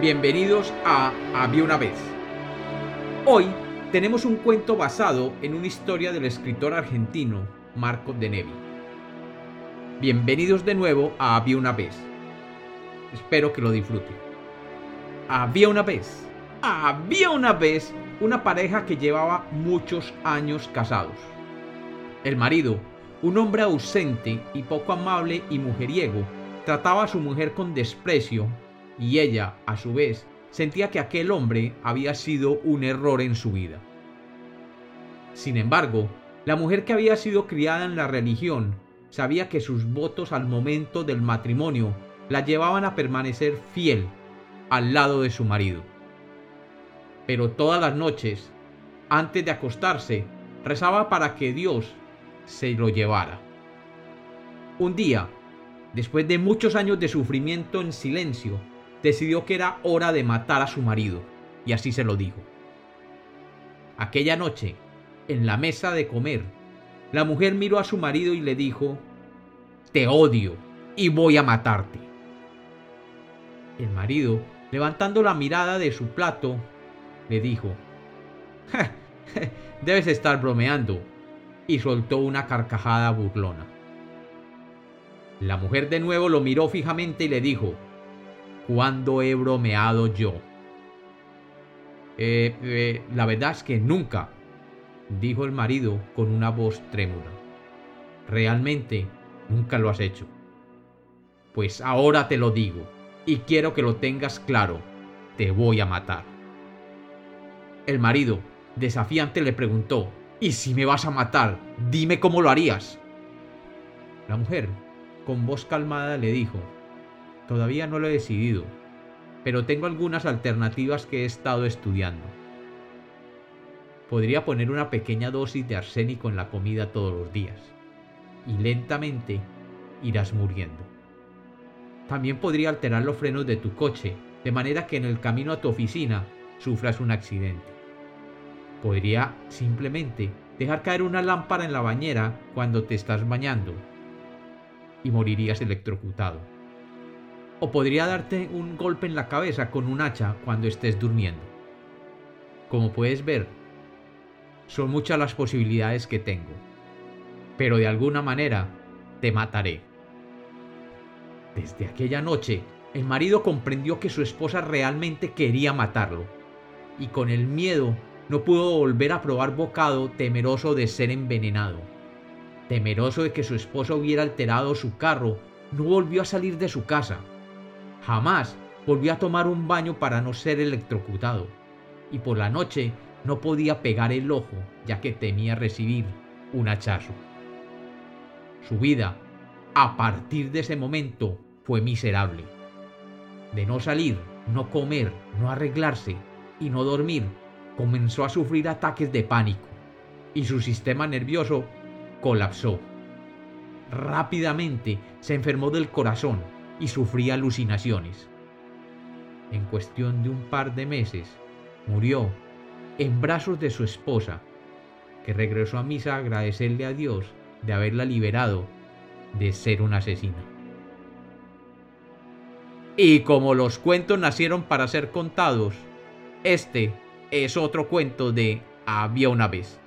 Bienvenidos a Había una vez. Hoy tenemos un cuento basado en una historia del escritor argentino Marco de Nevi. Bienvenidos de nuevo a Había una vez. Espero que lo disfruten. Había una vez, había una vez una pareja que llevaba muchos años casados. El marido, un hombre ausente y poco amable y mujeriego, trataba a su mujer con desprecio y ella, a su vez, sentía que aquel hombre había sido un error en su vida. Sin embargo, la mujer que había sido criada en la religión sabía que sus votos al momento del matrimonio la llevaban a permanecer fiel al lado de su marido. Pero todas las noches, antes de acostarse, rezaba para que Dios se lo llevara. Un día, después de muchos años de sufrimiento en silencio, decidió que era hora de matar a su marido, y así se lo dijo. Aquella noche, en la mesa de comer, la mujer miró a su marido y le dijo, Te odio y voy a matarte. El marido, levantando la mirada de su plato, le dijo, Debes estar bromeando, y soltó una carcajada burlona. La mujer de nuevo lo miró fijamente y le dijo, ¿Cuándo he bromeado yo? Eh, eh, la verdad es que nunca, dijo el marido con una voz trémula. Realmente nunca lo has hecho. Pues ahora te lo digo, y quiero que lo tengas claro, te voy a matar. El marido, desafiante, le preguntó, ¿y si me vas a matar, dime cómo lo harías? La mujer, con voz calmada, le dijo, Todavía no lo he decidido, pero tengo algunas alternativas que he estado estudiando. Podría poner una pequeña dosis de arsénico en la comida todos los días, y lentamente irás muriendo. También podría alterar los frenos de tu coche, de manera que en el camino a tu oficina sufras un accidente. Podría simplemente dejar caer una lámpara en la bañera cuando te estás bañando y morirías electrocutado o podría darte un golpe en la cabeza con un hacha cuando estés durmiendo. Como puedes ver, son muchas las posibilidades que tengo, pero de alguna manera te mataré. Desde aquella noche, el marido comprendió que su esposa realmente quería matarlo, y con el miedo no pudo volver a probar bocado temeroso de ser envenenado. Temeroso de que su esposa hubiera alterado su carro, no volvió a salir de su casa Jamás volvió a tomar un baño para no ser electrocutado, y por la noche no podía pegar el ojo ya que temía recibir un hachazo. Su vida, a partir de ese momento, fue miserable. De no salir, no comer, no arreglarse y no dormir, comenzó a sufrir ataques de pánico y su sistema nervioso colapsó. Rápidamente se enfermó del corazón y sufría alucinaciones. En cuestión de un par de meses, murió en brazos de su esposa, que regresó a misa a agradecerle a Dios de haberla liberado de ser una asesina. Y como los cuentos nacieron para ser contados, este es otro cuento de Había una vez.